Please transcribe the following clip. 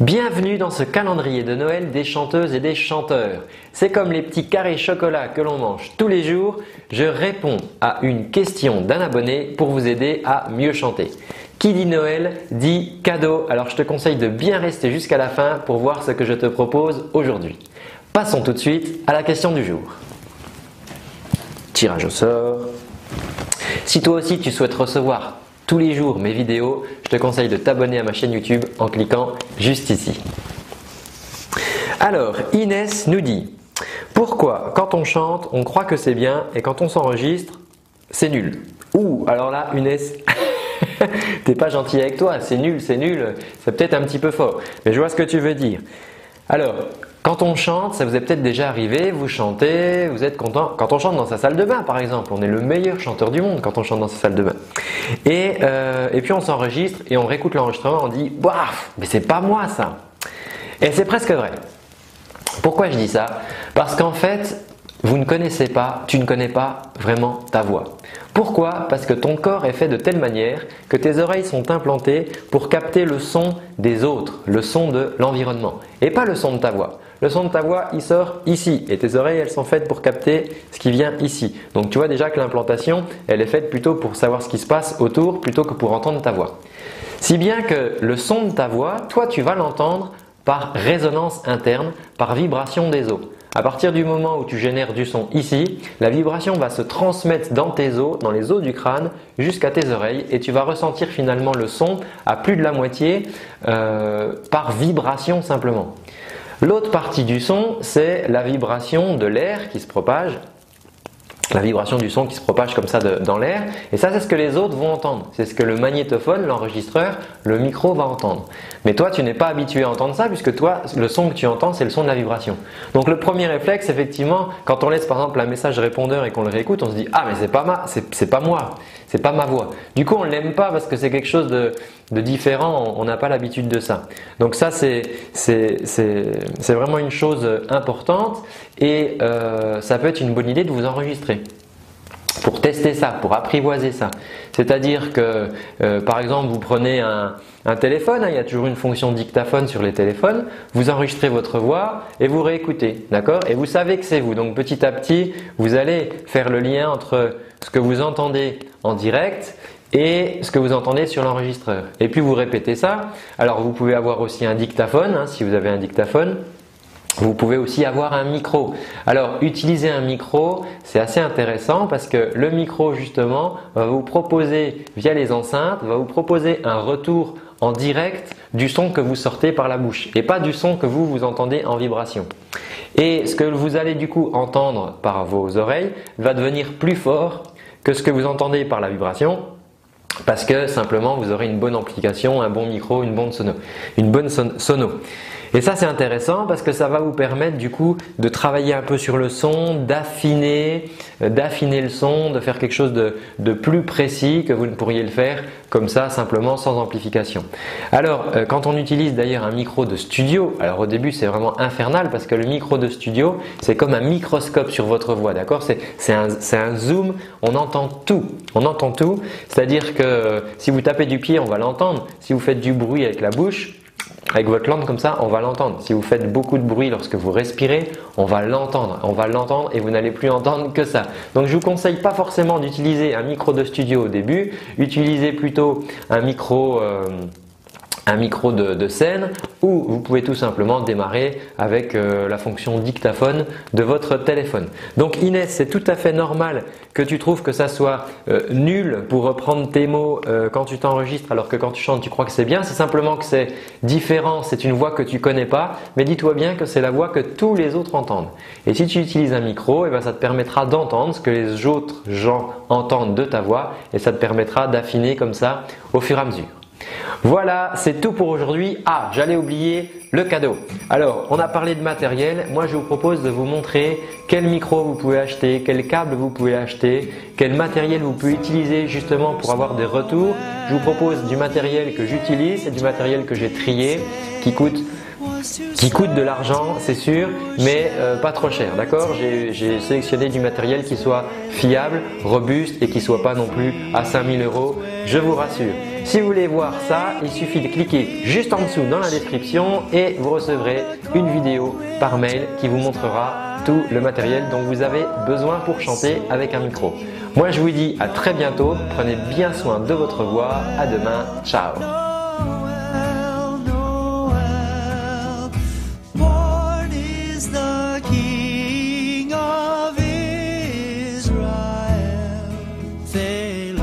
Bienvenue dans ce calendrier de Noël des chanteuses et des chanteurs. C'est comme les petits carrés chocolat que l'on mange tous les jours. Je réponds à une question d'un abonné pour vous aider à mieux chanter. Qui dit Noël dit cadeau. Alors je te conseille de bien rester jusqu'à la fin pour voir ce que je te propose aujourd'hui. Passons tout de suite à la question du jour. Tirage au sort. Si toi aussi tu souhaites recevoir tous les jours mes vidéos, je te conseille de t'abonner à ma chaîne YouTube en cliquant juste ici. Alors, Inès nous dit Pourquoi quand on chante, on croit que c'est bien et quand on s'enregistre, c'est nul? Ouh, alors là, Inès, t'es pas gentil avec toi, c'est nul, c'est nul, c'est peut-être un petit peu fort, mais je vois ce que tu veux dire. Alors, quand on chante, ça vous est peut-être déjà arrivé, vous chantez, vous êtes content. Quand on chante dans sa salle de bain, par exemple, on est le meilleur chanteur du monde quand on chante dans sa salle de bain. Et, euh, et puis on s'enregistre et on réécoute l'enregistrement, on dit Waouh, mais c'est pas moi ça Et c'est presque vrai. Pourquoi je dis ça? Parce qu'en fait, vous ne connaissez pas, tu ne connais pas vraiment ta voix. Pourquoi? Parce que ton corps est fait de telle manière que tes oreilles sont implantées pour capter le son des autres, le son de l'environnement, et pas le son de ta voix. Le son de ta voix, il sort ici, et tes oreilles, elles sont faites pour capter ce qui vient ici. Donc tu vois déjà que l'implantation, elle est faite plutôt pour savoir ce qui se passe autour, plutôt que pour entendre ta voix. Si bien que le son de ta voix, toi, tu vas l'entendre par résonance interne, par vibration des os. À partir du moment où tu génères du son ici, la vibration va se transmettre dans tes os, dans les os du crâne, jusqu'à tes oreilles et tu vas ressentir finalement le son à plus de la moitié euh, par vibration simplement. L'autre partie du son, c'est la vibration de l'air qui se propage la vibration du son qui se propage comme ça dans l'air. Et ça, c'est ce que les autres vont entendre. C'est ce que le magnétophone, l'enregistreur, le micro va entendre. Mais toi, tu n'es pas habitué à entendre ça puisque toi, le son que tu entends, c'est le son de la vibration. Donc le premier réflexe, effectivement, quand on laisse par exemple un message répondeur et qu'on le réécoute, on se dit ah mais c'est pas moi, c'est pas ma voix. Du coup, on l'aime pas parce que c'est quelque chose de, différent. On n'a pas l'habitude de ça. Donc ça, c'est c'est vraiment une chose importante et euh, ça peut être une bonne idée de vous enregistrer pour tester ça, pour apprivoiser ça. C'est-à-dire que, euh, par exemple, vous prenez un, téléphone, hein, il y a toujours une fonction dictaphone sur les téléphones, vous enregistrez votre voix et vous réécoutez, d'accord? Et vous savez que c'est vous. Donc petit à petit, vous allez faire le lien entre ce que vous entendez en direct et ce que vous entendez sur l'enregistreur. Et puis vous répétez ça. Alors vous pouvez avoir aussi un dictaphone, hein, si vous avez un dictaphone. Vous pouvez aussi avoir un micro. Alors, utiliser un micro, c'est assez intéressant parce que le micro, justement, va vous proposer, via les enceintes, va vous proposer un retour en direct du son que vous sortez par la bouche et pas du son que vous, vous entendez en vibration. Et ce que vous allez du coup entendre par vos oreilles va devenir plus fort que ce que vous entendez par la vibration parce que simplement vous aurez une bonne amplification, un bon micro, une bonne sono. Une bonne sono. Et ça c'est intéressant parce que ça va vous permettre du coup de travailler un peu sur le son, d'affiner, euh, d'affiner le son, de faire quelque chose de, plus précis que vous ne pourriez le faire comme ça simplement sans amplification. Alors euh, quand on utilise d'ailleurs un micro de studio, alors au début c'est vraiment infernal parce que le micro de studio c'est comme un microscope sur votre voix, d'accord? C'est un, zoom, on entend tout, on entend tout, c'est-à-dire que si vous tapez du pied on va l'entendre, si vous faites du bruit avec la bouche, avec votre langue comme ça, on va l'entendre. Si vous faites beaucoup de bruit lorsque vous respirez, on va l'entendre. On va l'entendre et vous n'allez plus entendre que ça. Donc je vous conseille pas forcément d'utiliser un micro de studio au début. Utilisez plutôt un micro euh, un micro de, scène ou vous pouvez tout simplement démarrer avec euh, la fonction dictaphone de votre téléphone. Donc Inès, c'est tout à fait normal que tu trouves que ça soit euh, nul pour reprendre tes mots euh, quand tu t'enregistres alors que quand tu chantes tu crois que c'est bien. C'est simplement que c'est différent, c'est une voix que tu connais pas, mais dis-toi bien que c'est la voix que tous les autres entendent. Et si tu utilises un micro, eh ben, ça te permettra d'entendre ce que les autres gens entendent de ta voix et ça te permettra d'affiner comme ça au fur et à mesure. Voilà, c'est tout pour aujourd'hui. Ah, j'allais oublier le cadeau. Alors, on a parlé de matériel. Moi, je vous propose de vous montrer quel micro vous pouvez acheter, quel câble vous pouvez acheter, quel matériel vous pouvez utiliser justement pour avoir des retours. Je vous propose du matériel que j'utilise et du matériel que j'ai trié qui coûte qui coûte de l'argent, c'est sûr, mais euh, pas trop cher, d'accord? J'ai sélectionné du matériel qui soit fiable, robuste et qui soit pas non plus à 5000 euros, je vous rassure. Si vous voulez voir ça, il suffit de cliquer juste en dessous dans la description et vous recevrez une vidéo par mail qui vous montrera tout le matériel dont vous avez besoin pour chanter avec un micro. Moi je vous dis à très bientôt, prenez bien soin de votre voix, à demain, ciao say